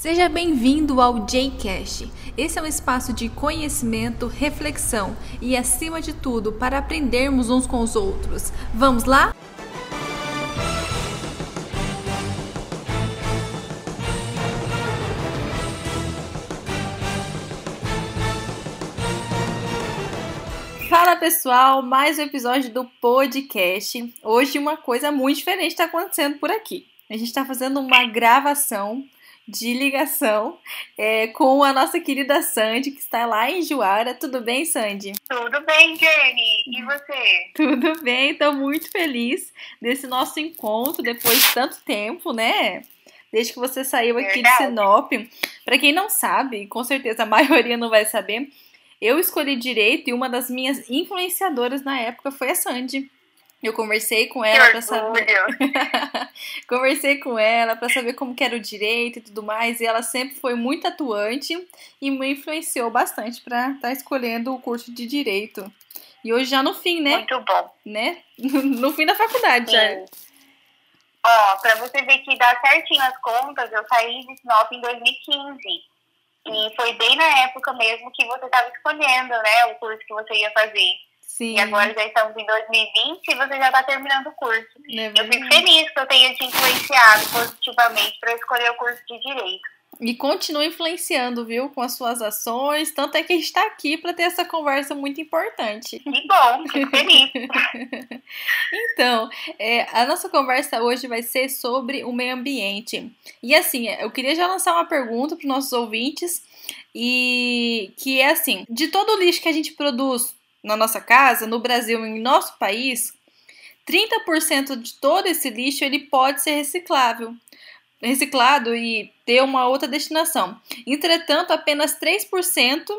Seja bem-vindo ao JCast. Esse é um espaço de conhecimento, reflexão e, acima de tudo, para aprendermos uns com os outros. Vamos lá? Fala pessoal, mais um episódio do podcast. Hoje uma coisa muito diferente está acontecendo por aqui. A gente está fazendo uma gravação de ligação é, com a nossa querida Sandy, que está lá em Juara. Tudo bem, Sandy? Tudo bem, Jenny. E você? Tudo bem, estou muito feliz desse nosso encontro depois de tanto tempo, né? Desde que você saiu aqui Verdade. de Sinop. Para quem não sabe, com certeza a maioria não vai saber, eu escolhi direito e uma das minhas influenciadoras na época foi a Sandy. Eu conversei com ela para saber. Conversei com ela para saber como que era o direito e tudo mais, e ela sempre foi muito atuante e me influenciou bastante para estar escolhendo o curso de direito. E hoje já no fim, né? Muito bom. né? No fim da faculdade já. Sim. Ó, pra você ver que dá certinho as contas, eu saí de Sinop em 2015. E foi bem na época mesmo que você estava escolhendo, né, o curso que você ia fazer. Sim. E agora já estamos em 2020 e você já está terminando o curso. né, Eu fico feliz que eu tenha te influenciado positivamente para escolher o curso de Direito. E continua influenciando, viu? Com as suas ações. Tanto é que a gente está aqui para ter essa conversa muito importante. Que bom, fico feliz. Então, é, a nossa conversa hoje vai ser sobre o meio ambiente. E assim, eu queria já lançar uma pergunta para os nossos ouvintes, e que é assim: de todo o lixo que a gente produz na nossa casa, no Brasil, em nosso país, 30% de todo esse lixo ele pode ser reciclável. Reciclado e ter uma outra destinação. Entretanto, apenas 3%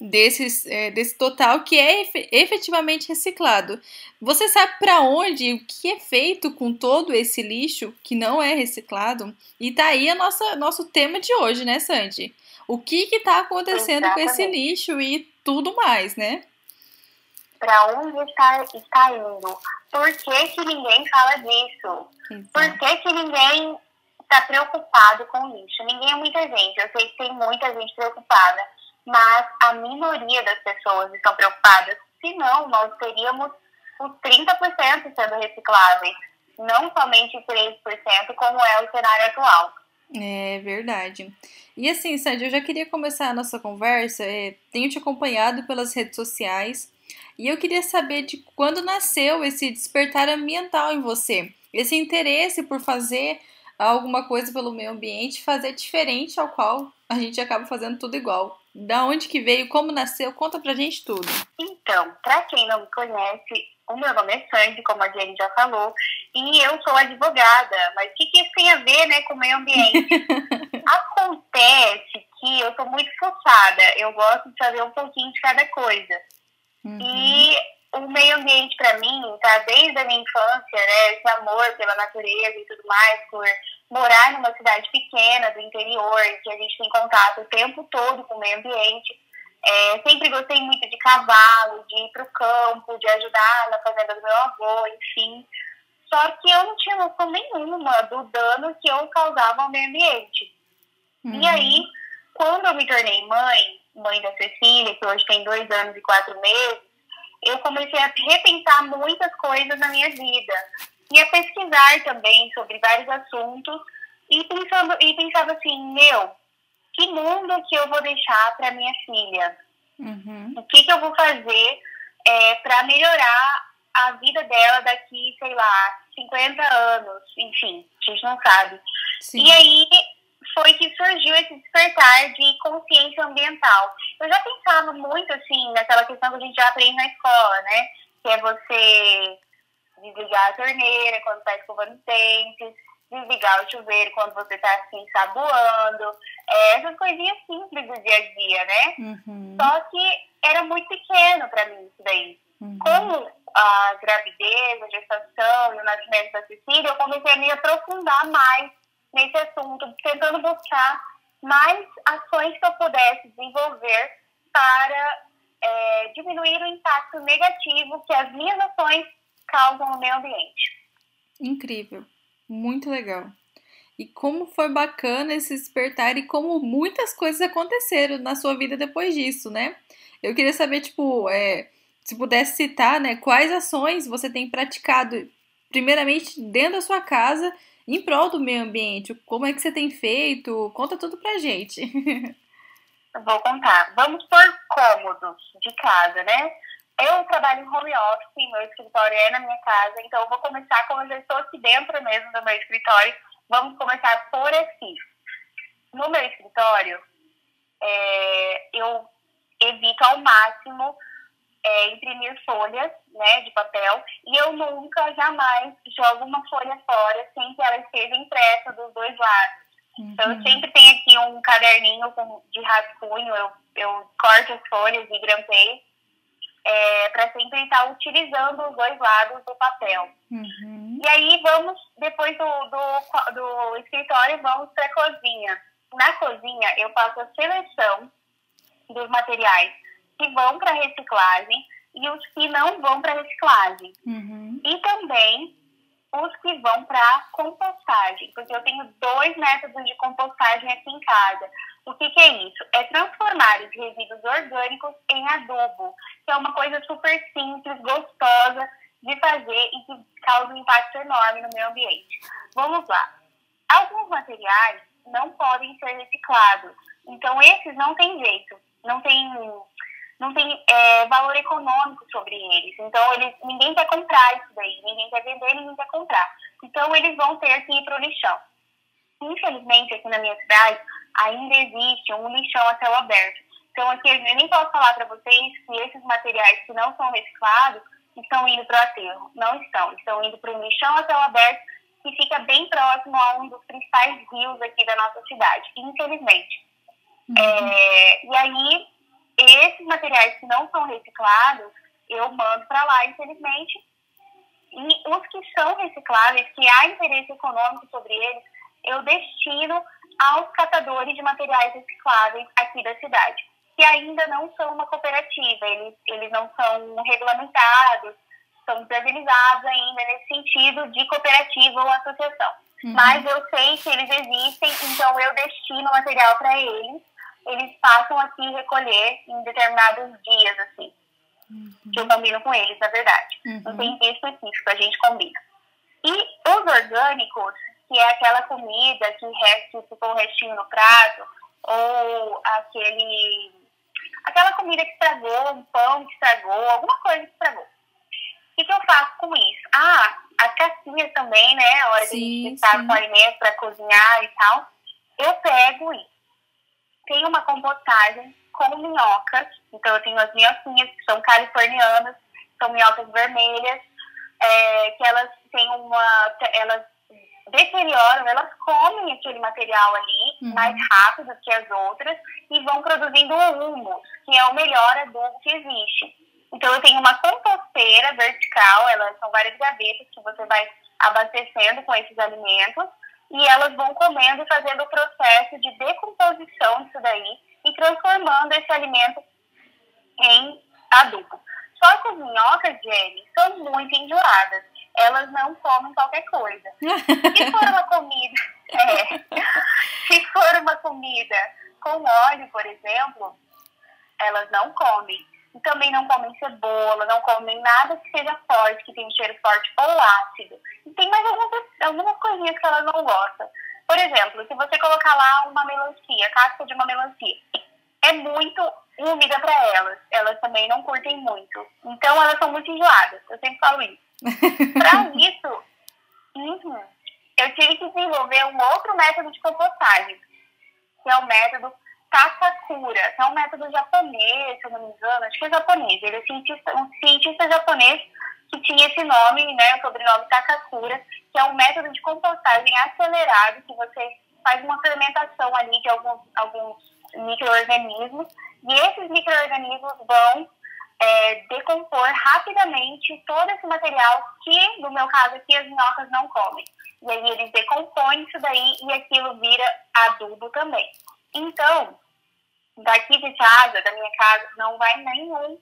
desses, é, desse total que é efe- efetivamente reciclado. Você sabe para onde, o que é feito com todo esse lixo que não é reciclado? E tá aí a nossa nosso tema de hoje, né, Sandy? O que que tá acontecendo com esse Exatamente. lixo e tudo mais, né? Para onde está, está indo? Por que, que ninguém fala disso? Por que, que ninguém está preocupado com lixo? Ninguém é muita gente. Eu sei que tem muita gente preocupada, mas a minoria das pessoas estão preocupadas. Senão, nós teríamos os 30% sendo recicláveis, não somente 3%, como é o cenário atual. É verdade. E assim, Sandy, eu já queria começar a nossa conversa. é, tenho te acompanhado pelas redes sociais e eu queria saber de quando nasceu esse despertar ambiental em você, esse interesse por fazer alguma coisa pelo meio ambiente, fazer diferente ao qual a gente acaba fazendo tudo igual. Da onde que veio, como nasceu, conta pra gente tudo. Então, para quem não me conhece, o meu nome é Sandy, como a Jenny já falou, e eu sou advogada. Mas o que, que isso tem a ver né, com o meio ambiente? Acontece que eu sou muito forçada, eu gosto de saber um pouquinho de cada coisa. Uhum. E o meio ambiente, para mim, tá desde a minha infância, né? Esse amor pela natureza e tudo mais, por morar numa cidade pequena do interior, que a gente tem contato o tempo todo com o meio ambiente. É, sempre gostei muito de cavalo, de ir para o campo, de ajudar na fazenda do meu avô, enfim. Só que eu não tinha noção nenhuma do dano que eu causava ao meio ambiente. Uhum. E aí, quando eu me tornei mãe, mãe da Cecília, que hoje tem dois anos e quatro meses, eu comecei a repensar muitas coisas na minha vida. E a pesquisar também sobre vários assuntos. E, pensando, e pensava assim, meu, que mundo que eu vou deixar para minha filha? Uhum. O que, que eu vou fazer é, para melhorar a vida dela daqui, sei lá, 50 anos? Enfim, a gente não sabe. Sim. E aí foi que surgiu esse despertar de consciência ambiental. Eu já pensava muito, assim, naquela questão que a gente já aprende na escola, né? Que é você desligar a torneira quando está escovando os dentes, desligar o chuveiro quando você está assim, saboando. É, essas coisinhas simples do dia a dia, né? Uhum. Só que era muito pequeno para mim isso daí. Uhum. Com a gravidez, a gestação e o nascimento da Cecília, eu comecei a me aprofundar mais nesse assunto, tentando buscar mais ações que eu pudesse desenvolver para é, diminuir o impacto negativo que as minhas ações causam no meio ambiente. Incrível. Muito legal. e como foi bacana esse despertar e como muitas coisas aconteceram na sua vida depois disso, né? Eu queria saber, tipo, é, se pudesse citar, né, quais ações você tem praticado, primeiramente dentro da sua casa, em prol do meio ambiente. Como é que você tem feito? Conta tudo pra gente. Vou contar. Vamos por cômodos de casa, né? Eu trabalho em home office, meu escritório é na minha casa, então eu vou começar, como eu já estou aqui dentro mesmo do meu escritório, vamos começar por aqui. No meu escritório, é, eu evito ao máximo é, imprimir folhas né, de papel e eu nunca, jamais jogo uma folha fora sem que ela esteja impressa dos dois lados. Uhum. Então, eu uhum. sempre tenho aqui um caderninho com, de rascunho, eu, eu corto as folhas e grampeio é, para sempre estar utilizando os dois lados do papel. Uhum. E aí, vamos, depois do, do, do escritório, vamos para a cozinha. Na cozinha, eu faço a seleção dos materiais que vão para reciclagem e os que não vão para reciclagem. Uhum. E também os que vão para compostagem, porque eu tenho dois métodos de compostagem aqui em casa. O que, que, é isso? É transformar os resíduos orgânicos em adubo, que é uma coisa super simples, gostosa de fazer e que causa um impacto enorme no meio ambiente. Vamos lá. Alguns materiais não podem ser reciclados, então esses não tem jeito, não tem não tem é, valor econômico sobre eles. Então, eles, ninguém quer comprar isso daí, ninguém quer vender, ninguém quer comprar. Então, eles vão ter que ir para o lixão. Infelizmente, aqui na minha cidade, ainda existe um lixão a céu aberto. Então, aqui eu nem posso falar para vocês que esses materiais que não são reciclados estão indo para o aterro. Não estão. Estão indo para um lixão a céu aberto que fica bem próximo a um dos principais rios aqui da nossa cidade, infelizmente. Uhum. É, e aí, esses materiais que não são reciclados, eu mando para lá, infelizmente. E os que são recicláveis, que há interesse econômico sobre eles, eu destino aos catadores de materiais recicláveis aqui da cidade, que ainda não são uma cooperativa, eles, eles não são regulamentados, são fragilizados ainda nesse sentido de cooperativa ou associação. Uhum. Mas eu sei que eles existem, então eu destino material para eles eles passam aqui recolher em determinados dias, assim. Uhum. Que eu combino com eles, na verdade. Uhum. Não tem dia específico, a gente combina. E os orgânicos, que é aquela comida que, resta, ficou um restinho no prato, ou aquele. aquela comida que estragou, um pão que estragou, alguma coisa que estragou. O que, que eu faço com isso? Ah, as casquinhas também, né? A hora sim, gente está com alimento para cozinhar e tal. Eu pego isso tem uma compostagem com minhocas. Então, eu tenho as minhoquinhas, que são californianas, são minhocas vermelhas, é, que elas têm uma. Elas deterioram, elas comem aquele material ali uhum. mais rápido que as outras e vão produzindo o humus, que é o melhor adubo que existe. Então, eu tenho uma composteira vertical, elas são várias gavetas que você vai abastecendo com esses alimentos e elas vão comendo e fazendo o processo de decomposição disso daí e transformando esse alimento em adubo. Só que as minhocas, Jenny, são muito enjoadas. Elas não comem qualquer coisa. Se for uma comida, é, se for uma comida com óleo, por exemplo, elas não comem. Também não comem cebola, não comem nada que seja forte, que tenha cheiro forte ou ácido. E tem mais algumas, algumas coisinhas que elas não gostam. Por exemplo, se você colocar lá uma melancia, casca de uma melancia, é muito úmida para elas. Elas também não curtem muito. Então elas são muito enjoadas. Eu sempre falo isso. para isso, uhum, eu tive que desenvolver um outro método de compostagem, que é o método Takakura, é um método japonês, se eu não me engano, acho que é japonês. Ele é cientista, um cientista japonês que tinha esse nome, né, o sobrenome Takakura, que é um método de compostagem acelerado, que você faz uma fermentação ali de alguns, alguns micro-organismos, e esses micro-organismos vão é, decompor rapidamente todo esse material que, no meu caso aqui, as minhocas não comem. E aí eles decompõem isso daí e aquilo vira adubo também. Então, daqui de casa, da minha casa, não vai nenhum,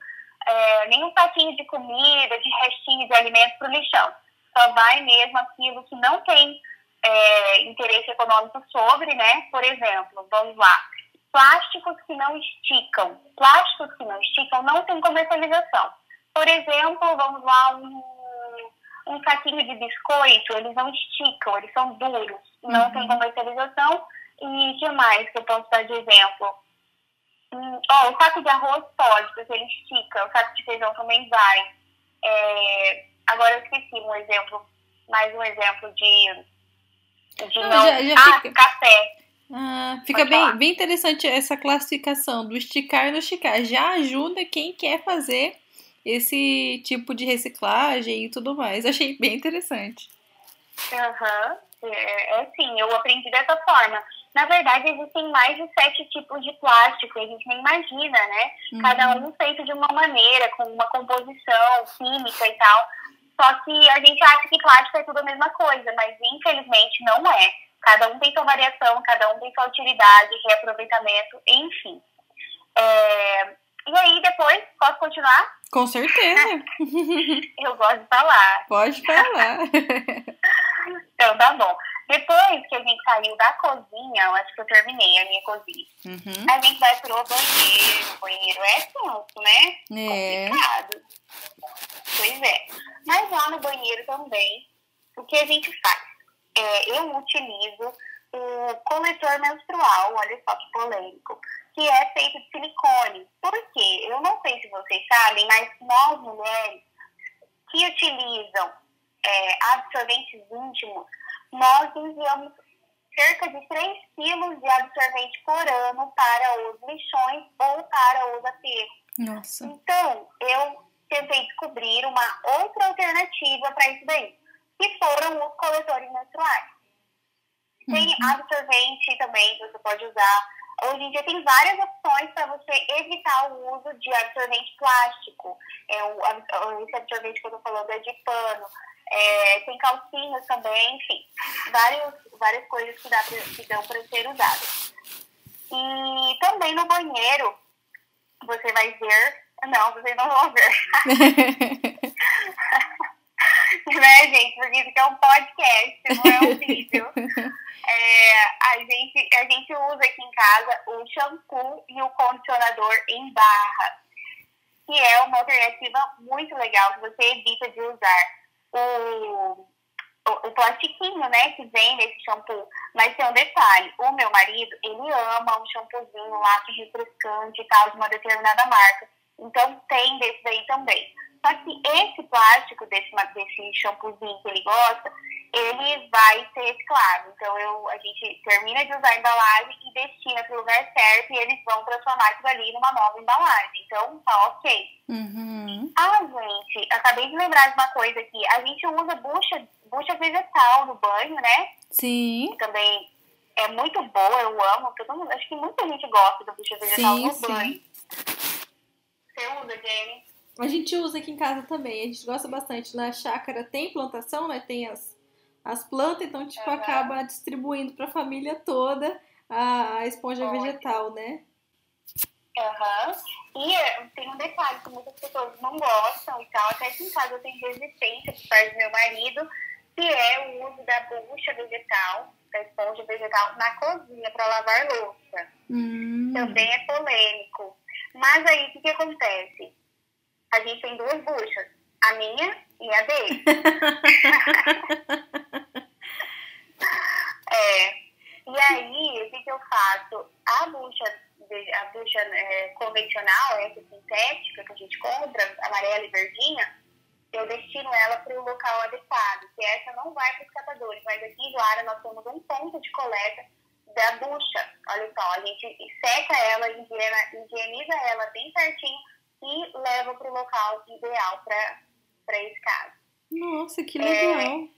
é, nenhum patinho de comida, de restinho de alimento para o lixão. Só vai mesmo aquilo que não tem é, interesse econômico sobre, né? Por exemplo, vamos lá, plásticos que não esticam. Plásticos que não esticam não tem comercialização. Por exemplo, vamos lá, um, um saquinho de biscoito, eles não esticam, eles são duros, não uhum. tem comercialização. E o que mais que eu posso dar de exemplo? Hum, oh, o saco de arroz pode, porque ele estica, o saco de feijão também vai. É, agora eu esqueci um exemplo, mais um exemplo de, de não. não... Já, já ah, fica... café. Ah, fica bem, bem interessante essa classificação do esticar e no esticar. Já ajuda quem quer fazer esse tipo de reciclagem e tudo mais. Achei bem interessante. Aham, uhum. é, é sim, eu aprendi dessa forma. Na verdade, existem mais de sete tipos de plástico, a gente nem imagina, né? Uhum. Cada um feito de uma maneira, com uma composição química e tal. Só que a gente acha que plástico é tudo a mesma coisa, mas infelizmente não é. Cada um tem sua variação, cada um tem sua utilidade, reaproveitamento, enfim. É... E aí, depois, posso continuar? Com certeza. Eu gosto de falar. Pode falar. então, tá bom. Depois que a gente saiu da cozinha, eu acho que eu terminei a minha cozinha. Uhum. A gente vai pro banheiro. O banheiro é tenso, né? É. Complicado. Pois é. Mas lá no banheiro também, o que a gente faz? É, eu utilizo o coletor menstrual, olha só que polêmico, que é feito de silicone. Por quê? Eu não sei se vocês sabem, mas nós mulheres que utilizam é, absorventes íntimos, nós enviamos cerca de 3 quilos de absorvente por ano para os lixões ou para os aterros. Nossa. Então, eu tentei descobrir uma outra alternativa para isso daí, que foram os coletores menstruais. Tem uhum. absorvente também que você pode usar. Hoje em dia tem várias opções para você evitar o uso de absorvente plástico. É, o, esse absorvente que eu estou falando é de pano é, tem calcinhas também, enfim, vários, várias coisas que, dá pra, que dão para ser usadas. E também no banheiro, você vai ver. Não, vocês não vão ver. né, gente? Porque isso aqui é um podcast, não é um vídeo. É, a, gente, a gente usa aqui em casa o shampoo e o condicionador em barra, que é uma alternativa muito legal que você evita de usar o, o, o plastiquinho, né, que vem nesse shampoo. Mas tem um detalhe, o meu marido, ele ama um shampoozinho lá que é refrescante e tal, de uma determinada marca. Então tem desse daí também. Só que esse plástico desse, desse shampoozinho que ele gosta, ele vai ser reciclado. Então eu, a gente termina de usar a embalagem e destina para o lugar certo e eles vão transformar aquilo ali numa nova embalagem. Então tá ok. Uhum. Ah, gente, acabei de lembrar de uma coisa aqui. A gente usa bucha, bucha vegetal no banho, né? Sim. também é muito boa, eu amo. Todo mundo, acho que muita gente gosta da bucha vegetal sim, no sim. banho. Você usa, Jenny? A gente usa aqui em casa também, a gente gosta bastante. Na chácara tem plantação, né? Tem as, as plantas, então tipo uhum. acaba distribuindo para a família toda a, a esponja Ótimo. vegetal, né? Aham. Uhum. E é, tem um detalhe que muitas pessoas não gostam e tal, até que em casa eu tenho resistência por parte do meu marido, que é o uso da bucha vegetal, da esponja vegetal, na cozinha para lavar louça. Hum. Também é polêmico. Mas aí o que, que acontece? A gente tem duas buchas, a minha e a dele. é, e aí, o que, que eu faço? A bucha, a bucha é, convencional, essa sintética que a gente compra, amarela e verdinha, eu destino ela para o local adequado, que essa não vai para os catadores, mas aqui em Lara nós temos um ponto de coleta da bucha. Olha só, a gente seca ela, higieniza ela bem certinho e leva para o local ideal para esse caso. Nossa, que legal!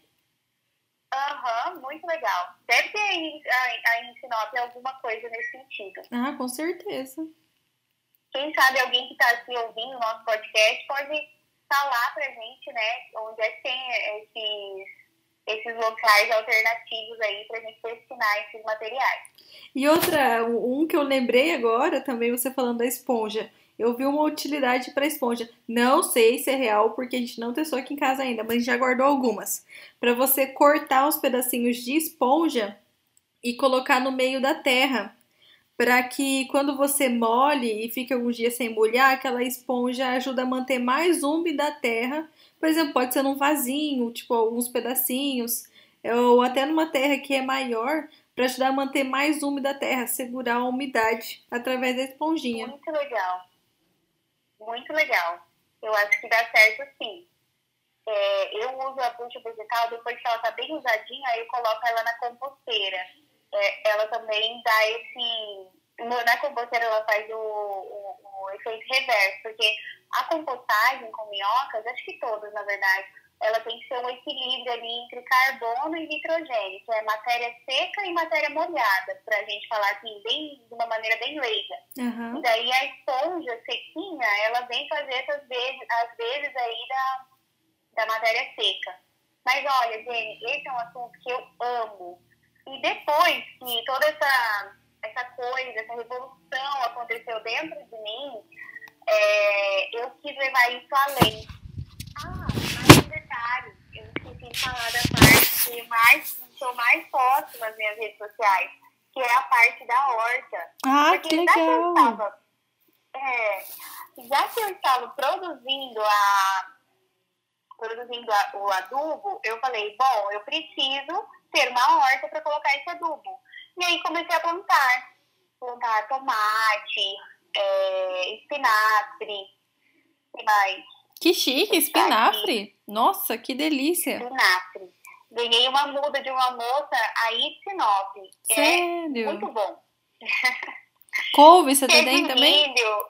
Aham, uhum, muito legal. Deve ter aí, aí em Sinop alguma coisa nesse sentido. Ah, com certeza. Quem sabe alguém que está aqui ouvindo o nosso podcast pode falar pra gente, né, onde é que tem esses, esses locais alternativos aí pra gente destinar esses materiais. E outra, um que eu lembrei agora, também você falando da esponja, eu vi uma utilidade para esponja. Não sei se é real, porque a gente não testou aqui em casa ainda, mas já guardou algumas. Para você cortar os pedacinhos de esponja e colocar no meio da terra. Para que quando você molhe e fique alguns dias sem molhar, aquela esponja ajuda a manter mais úmida a terra. Por exemplo, pode ser num vasinho, tipo alguns pedacinhos, ou até numa terra que é maior, para ajudar a manter mais úmida a terra, segurar a umidade através da esponjinha. Muito legal. Muito legal. Eu acho que dá certo sim. É, eu uso a bucha vegetal depois que ela tá bem usadinha, aí eu coloco ela na composteira. É, ela também dá esse. Na composteira ela faz o, o, o efeito reverso, porque a compostagem com minhocas, acho que todas na verdade, ela tem que ser um equilíbrio ali entre carbono e nitrogênio, que é matéria seca e matéria molhada, para a gente falar assim, bem, de uma maneira bem leiga. Uhum. E daí a esponja sequinha, ela vem fazer essas vezes, às vezes aí da, da matéria seca. Mas olha, Jenny, esse é um assunto que eu amo. E depois que toda essa, essa coisa, essa revolução aconteceu dentro de mim, é, eu quis levar isso além de falar da parte que mais, eu mais posto nas minhas redes sociais, que é a parte da horta. Ah, Porque que legal! Já que eu estava, é, já que eu estava produzindo a produzindo a, o adubo, eu falei, bom, eu preciso ter uma horta para colocar esse adubo. E aí comecei a plantar. Plantar tomate, é, espinafre, que mais? Que chique, espinafre. Nossa, que delícia. Espinafre. Ganhei uma muda de uma moça aí de Sinop. É Sério? É muito bom. Couve você tem também? Milho.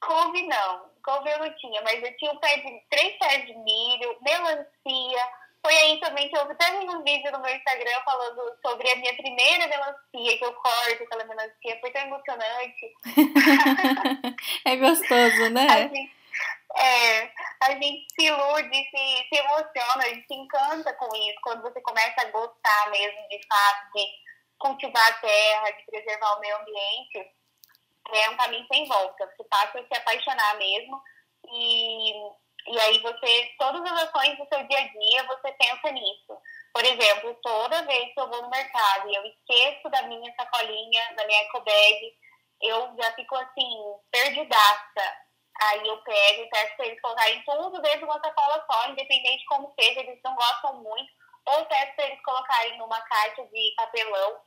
Couve não. Couve eu não tinha, mas eu tinha um pé de, três pés de milho, melancia. Foi aí também que eu até um vídeo no meu Instagram falando sobre a minha primeira melancia, que eu corto aquela melancia. Foi tão emocionante. é gostoso, né? Assim, é, a gente se ilude, se, se emociona, a gente se encanta com isso, quando você começa a gostar mesmo de fato de cultivar a terra, de preservar o meio ambiente, é um caminho sem volta. Você passa a se apaixonar mesmo e, e aí você, todas as ações do seu dia a dia, você pensa nisso. Por exemplo, toda vez que eu vou no mercado e eu esqueço da minha sacolinha, da minha eco bag, eu já fico assim, perdidaça Aí eu pego e peço para eles colocarem tudo dentro de uma sacola só, independente de como seja, eles não gostam muito. Ou peço para eles colocarem numa caixa de papelão.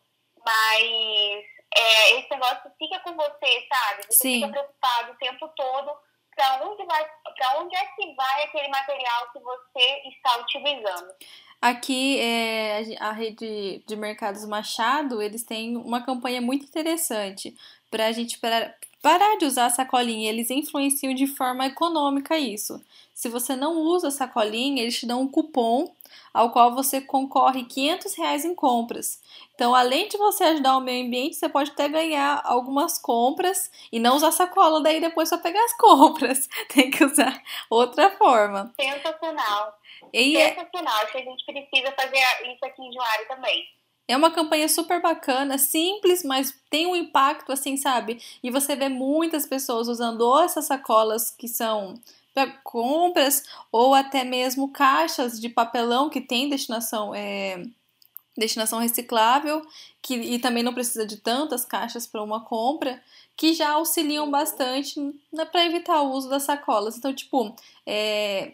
Mas é, esse negócio fica com você, sabe? Você Sim. fica preocupado o tempo todo para onde, vai, onde é que vai aquele material que você está utilizando. Aqui, é, a rede de mercados Machado, eles têm uma campanha muito interessante para a gente parar de usar a sacolinha, eles influenciam de forma econômica isso. Se você não usa a sacolinha, eles te dão um cupom ao qual você concorre 500 reais em compras. Então, além de você ajudar o meio ambiente, você pode até ganhar algumas compras e não usar sacola daí depois para pegar as compras. Tem que usar outra forma. Sensacional. E é Sensacional. Acho que a gente precisa fazer isso aqui em Juário também. É uma campanha super bacana, simples, mas tem um impacto assim, sabe? E você vê muitas pessoas usando ou essas sacolas que são para compras ou até mesmo caixas de papelão que tem destinação é, destinação reciclável que, e também não precisa de tantas caixas para uma compra que já auxiliam bastante para evitar o uso das sacolas. Então, tipo, é,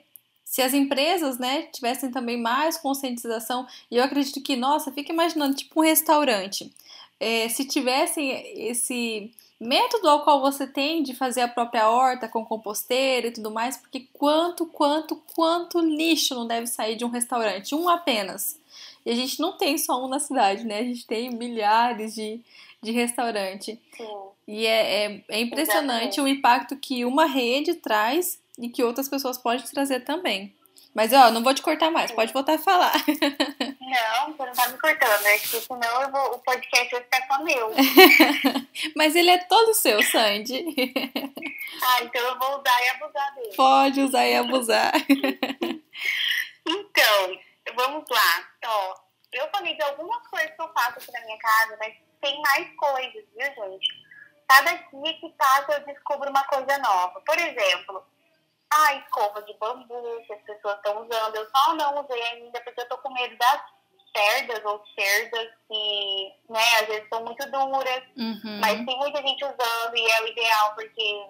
se as empresas, né, tivessem também mais conscientização, e eu acredito que, nossa, fica imaginando, tipo um restaurante, é, se tivessem esse método ao qual você tem de fazer a própria horta com composteira e tudo mais, porque quanto, quanto, quanto lixo não deve sair de um restaurante, um apenas. E a gente não tem só um na cidade, né? A gente tem milhares de, de restaurante. Sim. E é, é, é impressionante Exatamente. o impacto que uma rede traz e que outras pessoas podem trazer também. Mas, ó, não vou te cortar mais, pode voltar a falar. Não, você não tá me cortando, né? Porque senão eu vou, o podcast vai ficar só meu. Mas ele é todo seu, Sandy. Ah, então eu vou usar e abusar dele. Pode usar e abusar. Então, vamos lá. Ó, eu falei de algumas coisas que eu faço aqui na minha casa, mas tem mais coisas, viu, gente? cada dia que passa eu descubro uma coisa nova. Por exemplo, a escova de bambu que as pessoas estão usando. Eu só não usei ainda porque eu tô com medo das cerdas ou cerdas que, né, às vezes são muito duras. Uhum. Mas tem muita gente usando e é o ideal porque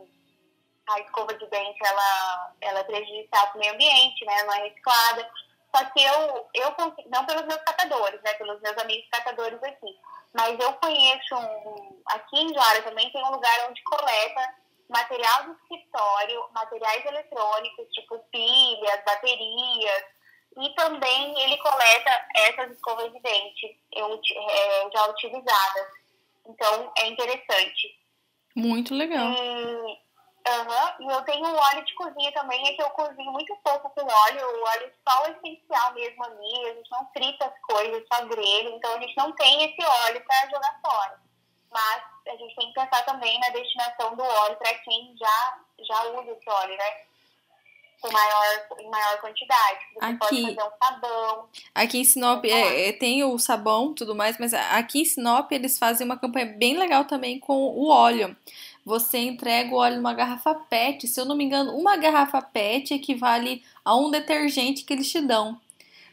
a escova de dente, ela, ela é prejudicial para o meio ambiente, né, não é reciclada. Só que eu, eu não pelos meus catadores, né, pelos meus amigos catadores aqui, mas eu conheço um, aqui em Joara também tem um lugar onde coleta material do escritório, materiais eletrônicos, tipo pilhas, baterias, e também ele coleta essas escovas de dente é, já utilizadas. Então é interessante. Muito legal. E Uhum. E eu tenho um óleo de cozinha também, é que eu cozinho muito pouco com óleo, o óleo só o essencial mesmo ali, a gente não frita as coisas, só grelha, então a gente não tem esse óleo para jogar fora. Mas a gente tem que pensar também na destinação do óleo para quem já, já usa esse óleo, né? Com maior, em maior quantidade. Você aqui, pode fazer um sabão. Aqui em Sinop é, é, tem o sabão tudo mais, mas aqui em Sinop eles fazem uma campanha bem legal também com o óleo você entrega o óleo numa garrafa PET. Se eu não me engano, uma garrafa PET equivale a um detergente que eles te dão.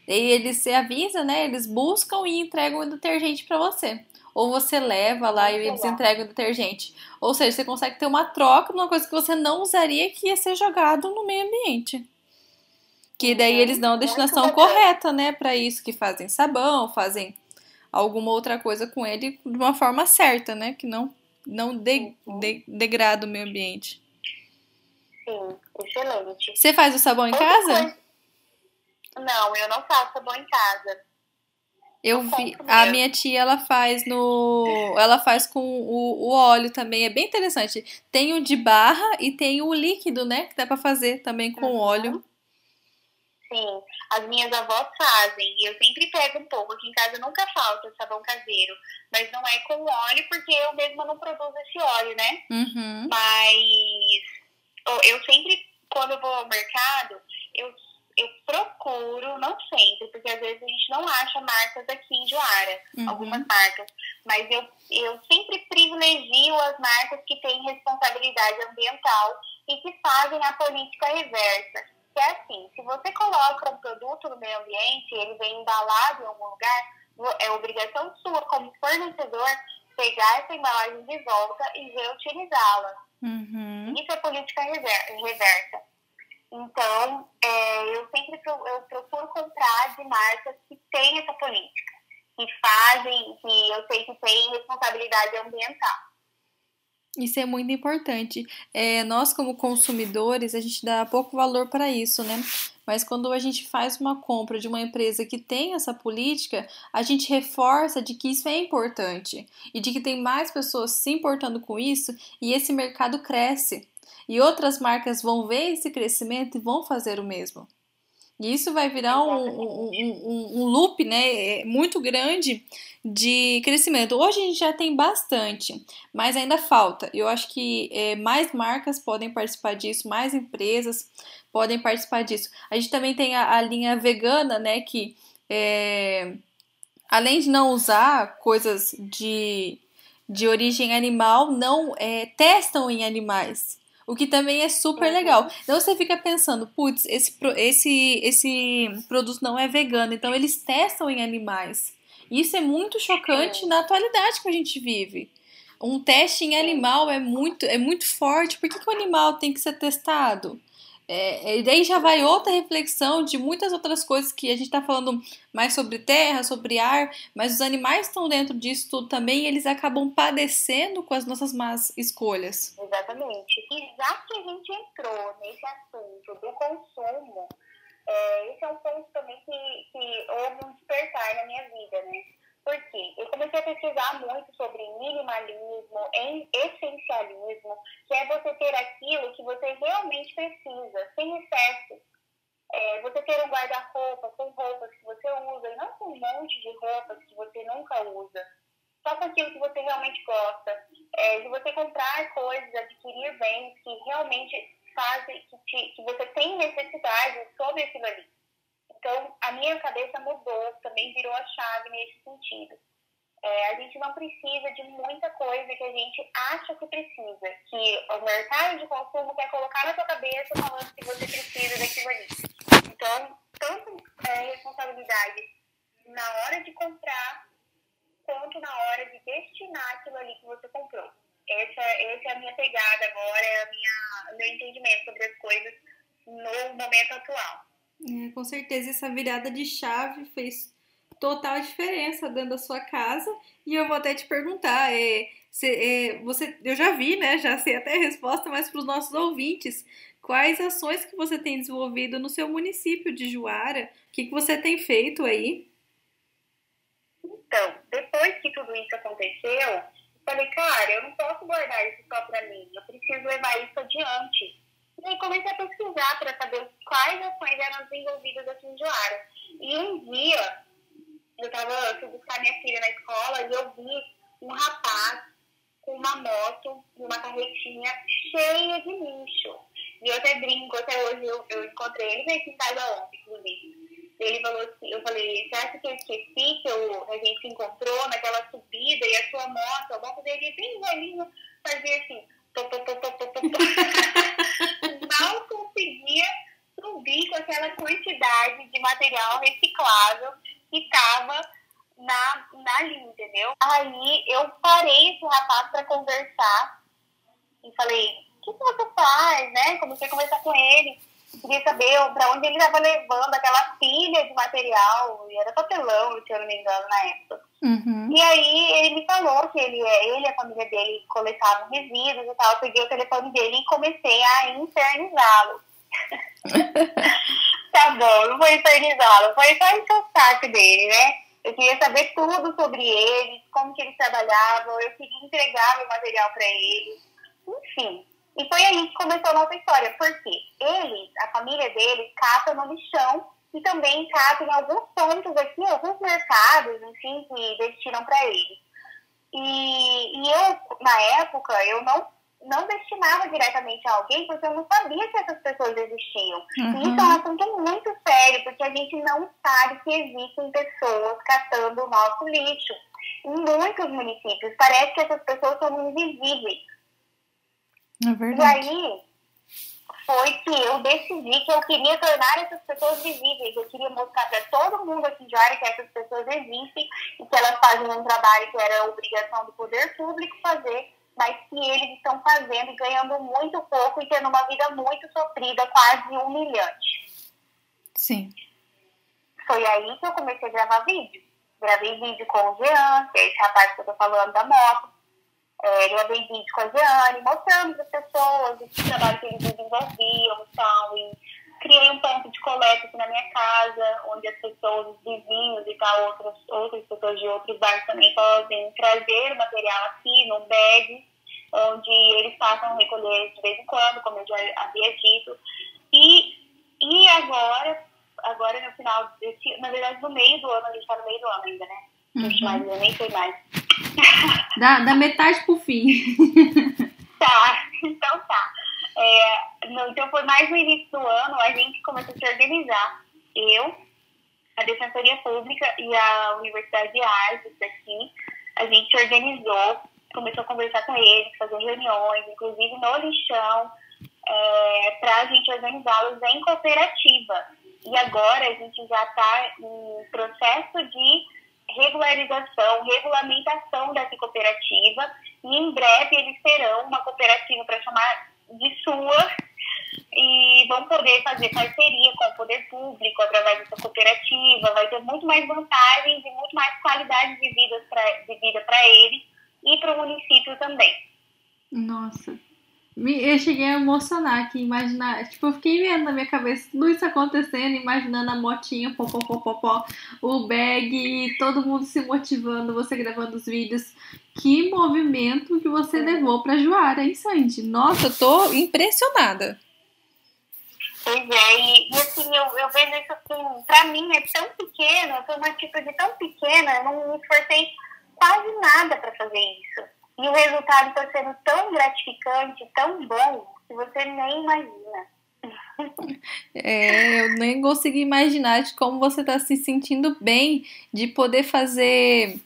E eles se avisa, né? Eles buscam e entregam o detergente para você. Ou você leva lá e eles entregam o detergente. Ou seja, você consegue ter uma troca de uma coisa que você não usaria que ia ser jogado no meio ambiente. Que daí uhum. eles dão a destinação correta, né, para isso, que fazem sabão, fazem alguma outra coisa com ele de uma forma certa, né, que não não de, de, degrada o meio ambiente. Sim, excelente. Você faz o sabão em Outra casa? Coisa... Não, eu não faço sabão em casa. Eu vi, a minha tia ela faz no, ela faz com o, o, óleo também, é bem interessante. Tem o de barra e tem o líquido, né, que dá para fazer também com uhum. óleo. Sim, as minhas avós fazem e eu sempre pego um pouco. Aqui em casa nunca falta sabão caseiro, mas não é com óleo porque eu mesma não produzo esse óleo, né? Uhum. Mas eu sempre, quando eu vou ao mercado, eu, eu procuro, não sempre, porque às vezes a gente não acha marcas aqui em Joara, uhum. algumas marcas, mas eu, eu sempre privilegio as marcas que têm responsabilidade ambiental e que fazem a política reversa que é assim, se você coloca um produto no meio ambiente, ele vem embalado em algum lugar, é obrigação sua como fornecedor pegar essa embalagem de volta e reutilizá-la. Uhum. Isso é política reversa. Então, é, eu sempre eu procuro comprar de marcas que têm essa política, que fazem, que eu sei que têm responsabilidade ambiental. Isso é muito importante. É, nós, como consumidores, a gente dá pouco valor para isso, né? Mas quando a gente faz uma compra de uma empresa que tem essa política, a gente reforça de que isso é importante e de que tem mais pessoas se importando com isso e esse mercado cresce. E outras marcas vão ver esse crescimento e vão fazer o mesmo. E isso vai virar um, um, um, um loop né, muito grande de crescimento. Hoje a gente já tem bastante, mas ainda falta. Eu acho que é, mais marcas podem participar disso, mais empresas podem participar disso. A gente também tem a, a linha vegana, né, que é, além de não usar coisas de, de origem animal, não é, testam em animais. O que também é super legal. Então você fica pensando, putz, esse, esse, esse produto não é vegano, então eles testam em animais. Isso é muito chocante na atualidade que a gente vive. Um teste em animal é muito, é muito forte. Por que, que o animal tem que ser testado? É, e daí já vai outra reflexão de muitas outras coisas que a gente está falando mais sobre terra, sobre ar, mas os animais estão dentro disso tudo também eles acabam padecendo com as nossas más escolhas. Exatamente. E já que a gente entrou nesse assunto do consumo, é, esse é um ponto também que, que houve um despertar na minha vida, né? Porque eu comecei a pesquisar muito sobre minimalismo, em essencialismo, que é você ter aquilo que você realmente precisa, sem excesso. É, você ter um guarda-roupa com roupas que você usa, e não com um monte de roupas que você nunca usa. Só com aquilo que você realmente gosta. É, de você comprar coisas, adquirir bens que realmente fazem, que, te, que você tem necessidade sobre aquilo ali. Então, a minha cabeça mudou, também virou a chave nesse sentido. É, a gente não precisa de muita coisa que a gente acha que precisa, que o mercado de consumo quer colocar na sua cabeça falando que você precisa daquilo ali. Então, tanto é, responsabilidade na hora de comprar, quanto na hora de destinar aquilo ali que você comprou. Essa, essa é a minha pegada agora, é a minha, o meu entendimento sobre as coisas no momento atual. É, com certeza, essa virada de chave fez total diferença dentro da sua casa. E eu vou até te perguntar, é, se, é, você, eu já vi, né? Já sei até a resposta, mas para os nossos ouvintes, quais ações que você tem desenvolvido no seu município de Juara? O que, que você tem feito aí? Então, depois que tudo isso aconteceu, falei, cara, eu não posso guardar isso só para mim, eu preciso levar isso adiante. E comecei a pesquisar para saber quais ações eram desenvolvidas aqui em Juara. E um dia, eu tava, fui buscar minha filha na escola e eu vi um rapaz com uma moto e uma carretinha cheia de lixo. E eu até brinco, até hoje eu, eu encontrei ele aqui em casa ontem, inclusive. Ele falou assim, eu falei, você acha que eu esqueci que eu, a gente se encontrou naquela subida e a sua moto, a moto dele bem velhinho, fazia assim, tô, tô, tô, tô, tô, tô, tô. Conseguia subir com aquela quantidade de material reciclável que estava na, na linha, entendeu? Aí eu parei esse rapaz para conversar e falei, o que, que você faz, né? Comecei a conversar com ele queria saber para onde ele estava levando aquela pilha de material, e era papelão, se eu não me engano, na época. Uhum. E aí ele me falou que ele, ele e a família dele coletavam resíduos e tal. Eu peguei o telefone dele e comecei a infernizá-lo. Tá bom, não foi infernizá-lo, foi só saco dele, né? Eu queria saber tudo sobre ele, como que eles trabalhavam, eu queria entregar meu material para ele. Enfim, e foi aí que começou a nossa história, porque ele, a família dele, cata no lixão e também cata em alguns pontos aqui, alguns mercados, enfim, que destinam para ele. E, e eu, na época, eu não, não destinava diretamente a alguém porque eu não sabia que essas pessoas existiam. Uhum. E isso é um assunto muito sério, porque a gente não sabe que existem pessoas catando o nosso lixo. Em muitos municípios, parece que essas pessoas são invisíveis é verdade. E aí foi que eu decidi que eu queria tornar essas pessoas visíveis. Eu queria mostrar para todo mundo aqui de área que essas pessoas existem e que elas fazem um trabalho que era obrigação do poder público fazer, mas que eles estão fazendo e ganhando muito pouco e tendo uma vida muito sofrida, quase humilhante. Sim. Foi aí que eu comecei a gravar vídeo. Gravei vídeo com o Jean, que é esse rapaz que eu tô falando da moto é, gravei vídeo com a Jeane, mostrando as pessoas o trabalho que eles desenvolviam e tal. E criei um ponto de coleta aqui na minha casa, onde as pessoas, os vizinhos e tal, outras, outras pessoas de outros bairros também podem trazer o material aqui no bag, onde eles passam a recolher de vez em quando, como eu já havia dito. E, e agora, agora no final desse, na verdade no meio do ano, a gente está no meio do ano ainda, né? Uhum. Mas eu nem sei mais. Da, da metade pro fim. Tá, então tá. É, então foi mais no início do ano, a gente começou a se organizar. Eu, a Defensoria Pública e a Universidade de Artes daqui, a gente se organizou, começou a conversar com eles, fazer reuniões, inclusive no lixão, é, para a gente organizá-los em cooperativa. E agora a gente já está em processo de regularização, regulamentação dessa cooperativa e em breve eles terão uma cooperativa para chamar de sua e vão poder fazer parceria com o poder público através dessa cooperativa, vai ter muito mais vantagens e muito mais qualidade de vida para eles e para o município também. Nossa, eu cheguei a emocionar aqui, imaginar. Tipo, eu fiquei vendo na minha cabeça tudo isso acontecendo, imaginando a motinha, pó, pó, pó, pó, pó, o bag, todo mundo se motivando, você gravando os vídeos. Que movimento que você levou pra Joara, hein, Sandy? Nossa, eu tô impressionada. Pois é, e, e assim, eu, eu vejo isso assim, pra mim é tão pequeno, eu sou uma atitude tão pequena, eu não me esforcei quase nada para fazer isso. E o resultado está sendo tão gratificante, tão bom, que você nem imagina. É, eu nem consegui imaginar de como você está se sentindo bem de poder fazer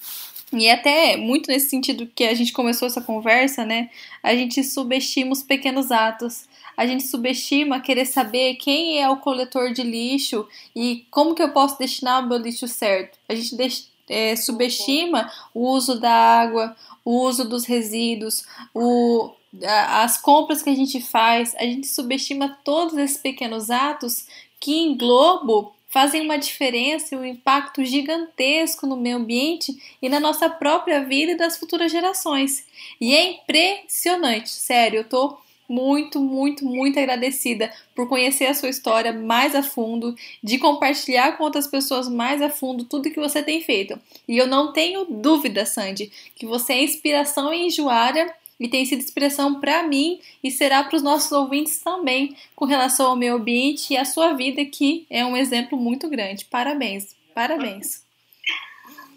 E é até muito nesse sentido que a gente começou essa conversa, né? A gente subestima os pequenos atos. A gente subestima querer saber quem é o coletor de lixo e como que eu posso destinar o meu lixo certo. A gente é, subestima o uso da água, o uso dos resíduos, o, as compras que a gente faz. A gente subestima todos esses pequenos atos que em globo fazem uma diferença e um impacto gigantesco no meio ambiente e na nossa própria vida e das futuras gerações. E é impressionante, sério, eu tô muito, muito, muito agradecida por conhecer a sua história mais a fundo, de compartilhar com outras pessoas mais a fundo tudo que você tem feito. E eu não tenho dúvida, Sandy, que você é inspiração em Juara e tem sido inspiração para mim e será para os nossos ouvintes também com relação ao meio ambiente e à sua vida, que é um exemplo muito grande. Parabéns, parabéns.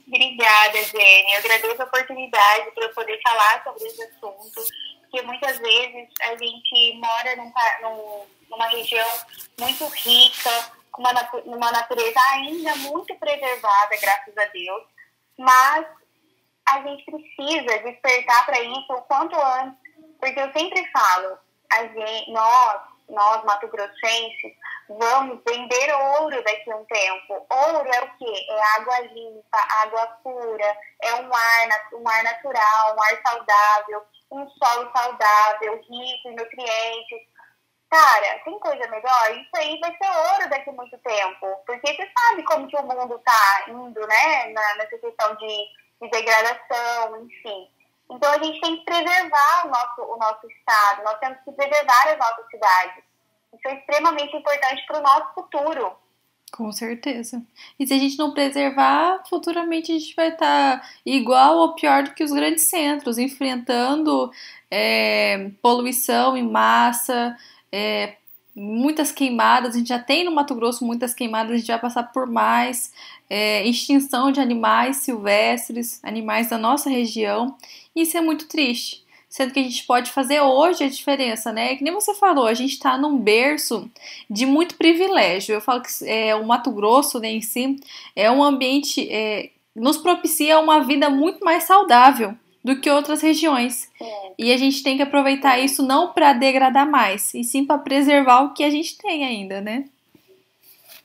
Obrigada, Jenny. Eu agradeço a oportunidade para eu poder falar sobre esse assunto, porque muitas vezes a gente mora num, num, numa região muito rica, com uma, uma natureza ainda muito preservada, graças a Deus, mas a gente precisa despertar para isso o quanto antes, porque eu sempre falo, a gente, nós, nós mato-grossenses, vamos vender ouro daqui a um tempo. Ouro é o quê? É água limpa, água pura, é um ar, um ar natural, um ar saudável, um solo saudável, rico em nutrientes. Cara, tem coisa melhor? Isso aí vai ser ouro daqui a muito tempo. Porque você sabe como que o mundo tá indo, né? Na, nessa questão de de degradação, enfim. Então a gente tem que preservar o nosso, o nosso estado, nós temos que preservar as nossas cidades. Isso é extremamente importante para o nosso futuro. Com certeza. E se a gente não preservar, futuramente a gente vai estar igual ou pior do que os grandes centros, enfrentando é, poluição em massa, é, muitas queimadas. A gente já tem no Mato Grosso muitas queimadas, a gente vai passar por mais é, extinção de animais silvestres, animais da nossa região. Isso é muito triste. Sendo que a gente pode fazer hoje a diferença, né? Que nem você falou, a gente está num berço de muito privilégio. Eu falo que é, o Mato Grosso né, em si é um ambiente é, nos propicia uma vida muito mais saudável do que outras regiões. É. E a gente tem que aproveitar isso não para degradar mais, e sim para preservar o que a gente tem ainda, né?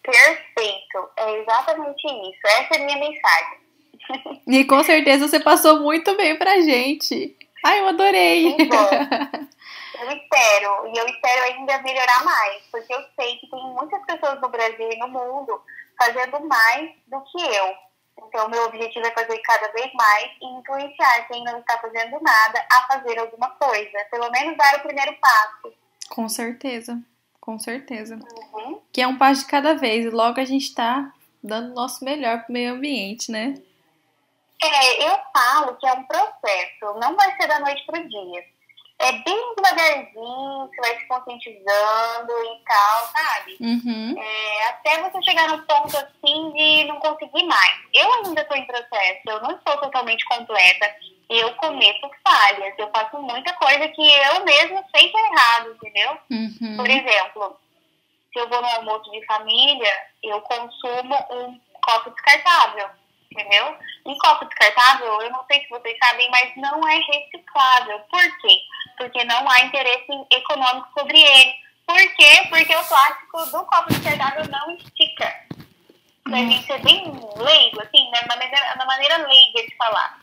Perfeito. É exatamente isso. Essa é a minha mensagem. E com certeza você passou muito bem pra gente. Ai, eu adorei. Eu espero, e eu espero ainda melhorar mais, porque eu sei que tem muitas pessoas no Brasil e no mundo fazendo mais do que eu. Então, meu objetivo é fazer cada vez mais e influenciar quem não está fazendo nada a fazer alguma coisa. Pelo menos dar o primeiro passo. Com certeza. Com certeza. Uhum. Que é um passo de cada vez. E logo a gente está dando o nosso melhor para o meio ambiente, né? É, eu falo que é um processo. Não vai ser da noite para o dia. É bem devagarzinho, você vai se conscientizando e tal, sabe? Uhum. É, até você chegar no ponto assim de não conseguir mais. Eu ainda estou em processo, eu não estou totalmente completa eu cometo falhas, eu faço muita coisa que eu mesma sei que é errado, entendeu? Uhum. Por exemplo, se eu vou no almoço de família, eu consumo um copo descartável, entendeu? Um copo descartável, eu não sei se vocês sabem, mas não é reciclável. Por quê? Porque não há interesse econômico sobre ele. Por quê? Porque o plástico do copo descartável não estica. Pra uhum. gente ser bem leigo, assim, né? na, maneira, na maneira leiga de falar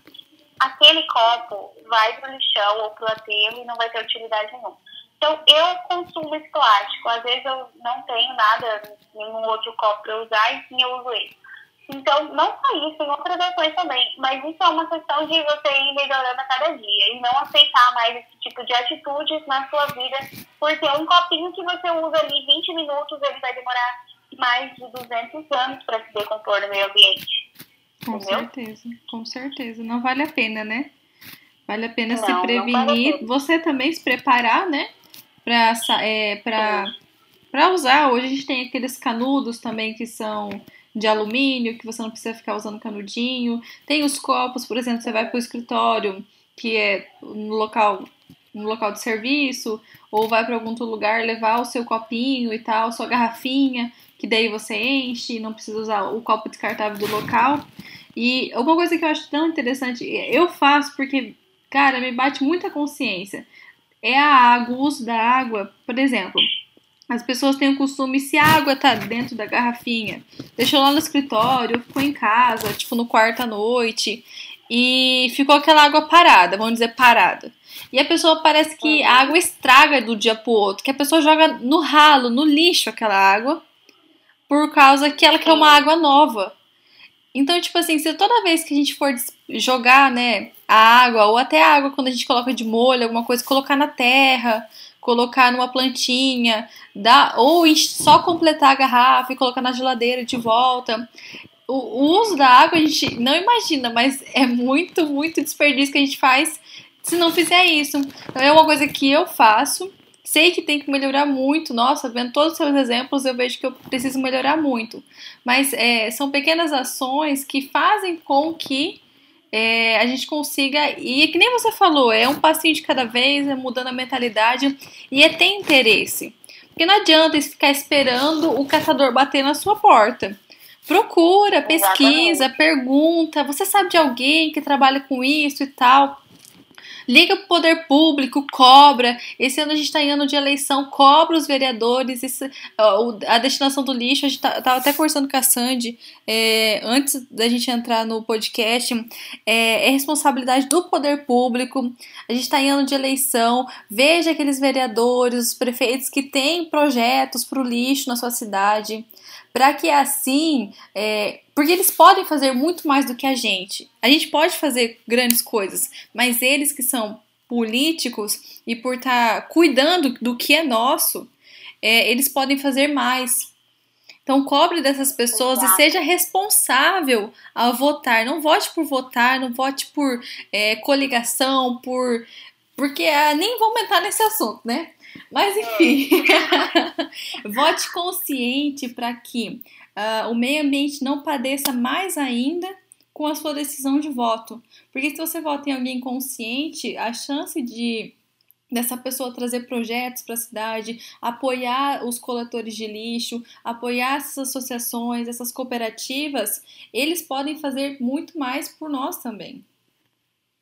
aquele copo vai para o lixão ou para o aterro e não vai ter utilidade nenhuma. Então, eu consumo esse plástico. Às vezes eu não tenho nada, nenhum outro copo para usar e sim eu uso ele. Então, não só isso, tem outras ações também. Mas isso é uma questão de você ir melhorando a cada dia e não aceitar mais esse tipo de atitudes na sua vida, porque um copinho que você usa ali 20 minutos, ele vai demorar mais de 200 anos para se decompor no meio ambiente. Com Entendeu? certeza, com certeza. Não vale a pena, né? Vale a pena não, se prevenir. Vale Você também se preparar, né? Pra, é, pra, pra usar. Hoje a gente tem aqueles canudos também que são de alumínio, que você não precisa ficar usando canudinho. Tem os copos, por exemplo, você vai para o escritório, que é no local, no local de serviço, ou vai para algum outro lugar levar o seu copinho e tal, sua garrafinha, que daí você enche, não precisa usar o copo descartável do local. E uma coisa que eu acho tão interessante, eu faço porque, cara, me bate muita consciência. É a água, o uso da água, por exemplo. As pessoas têm o costume, se a água tá dentro da garrafinha, deixou lá no escritório, ficou em casa, tipo no quarto à noite, e ficou aquela água parada, vamos dizer parada. E a pessoa parece que a água estraga do dia pro outro, que a pessoa joga no ralo, no lixo aquela água, por causa que ela quer uma água nova. Então, tipo assim, se toda vez que a gente for jogar, né, a água, ou até a água quando a gente coloca de molho, alguma coisa, colocar na terra, colocar numa plantinha, dá, ou só completar a garrafa e colocar na geladeira de volta. O, o uso da água a gente não imagina, mas é muito, muito desperdício que a gente faz se não fizer isso. Então é uma coisa que eu faço Sei que tem que melhorar muito. Nossa, vendo todos os seus exemplos, eu vejo que eu preciso melhorar muito. Mas é, são pequenas ações que fazem com que é, a gente consiga. E que nem você falou, é um passinho de cada vez, é mudando a mentalidade e é ter interesse. Porque não adianta ficar esperando o caçador bater na sua porta. Procura, pesquisa, pergunta. Você sabe de alguém que trabalha com isso e tal? Liga para o poder público, cobra. Esse ano a gente está em ano de eleição, cobra os vereadores. A destinação do lixo, a gente estava tá, até conversando com a Sandy é, antes da gente entrar no podcast. É, é responsabilidade do poder público. A gente está em ano de eleição. Veja aqueles vereadores, os prefeitos que têm projetos para o lixo na sua cidade para que assim, é, porque eles podem fazer muito mais do que a gente. A gente pode fazer grandes coisas, mas eles que são políticos e por estar tá cuidando do que é nosso, é, eles podem fazer mais. Então, cobre dessas pessoas Exato. e seja responsável ao votar. Não vote por votar, não vote por é, coligação, por. Porque ah, nem vamos entrar nesse assunto, né? Mas enfim, vote consciente para que uh, o meio ambiente não padeça mais ainda com a sua decisão de voto. Porque se você vota em alguém consciente, a chance de dessa pessoa trazer projetos para a cidade, apoiar os coletores de lixo, apoiar essas associações, essas cooperativas, eles podem fazer muito mais por nós também.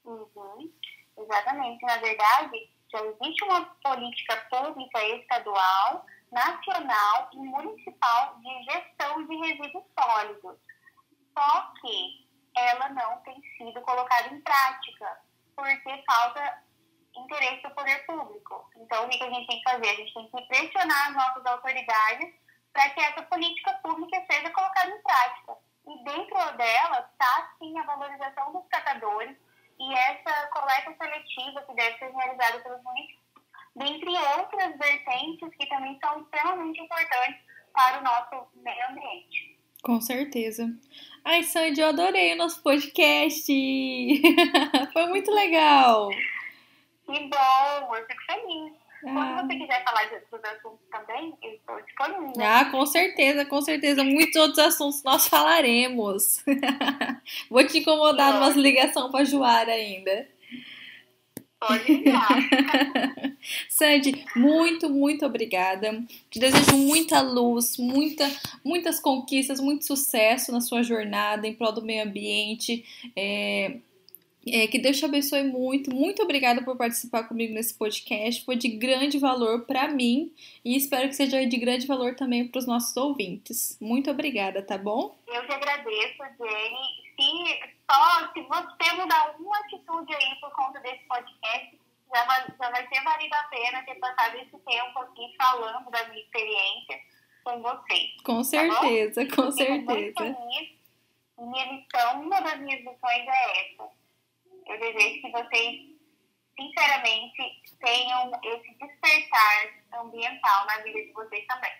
Uhum. Exatamente. Na verdade, então, existe uma política pública estadual, nacional e municipal de gestão de resíduos sólidos. Só que ela não tem sido colocada em prática, porque falta interesse do poder público. Então, o que a gente tem que fazer? A gente tem que pressionar as nossas autoridades para que essa política pública seja colocada em prática. E dentro dela está, sim, a valorização dos catadores, e essa coleta seletiva que deve ser realizada pelos municípios, dentre outras vertentes que também são extremamente importantes para o nosso meio ambiente. Com certeza. Ai, Sandy, eu adorei o nosso podcast. Foi muito legal. Que bom, eu fico feliz. Quando ah. você quiser falar de outros assuntos também, eu estou disponível. Ah, com certeza, com certeza. Muitos outros assuntos nós falaremos. Vou te incomodar Pode. umas ligações para Joara ainda. Pode. Sandy, muito, muito obrigada. Te desejo muita luz, muita, muitas conquistas, muito sucesso na sua jornada em prol do meio ambiente. É é, que Deus te abençoe muito. Muito obrigada por participar comigo nesse podcast. Foi de grande valor para mim e espero que seja de grande valor também para os nossos ouvintes. Muito obrigada, tá bom? Eu que agradeço, Jenny. Se, só se você mudar alguma atitude aí por conta desse podcast, já vai, já vai ter valido a pena ter passado esse tempo aqui falando da minha experiência com vocês. Com certeza, tá com certeza. Minha missão, uma das minhas missões é essa eu desejo que vocês, sinceramente, tenham esse despertar ambiental na vida de vocês também.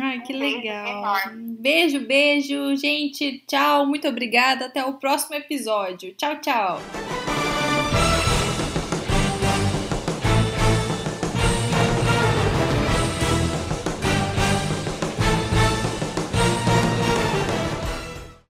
Ai, que um legal. Beijo, beijo, gente. Tchau, muito obrigada. Até o próximo episódio. Tchau, tchau.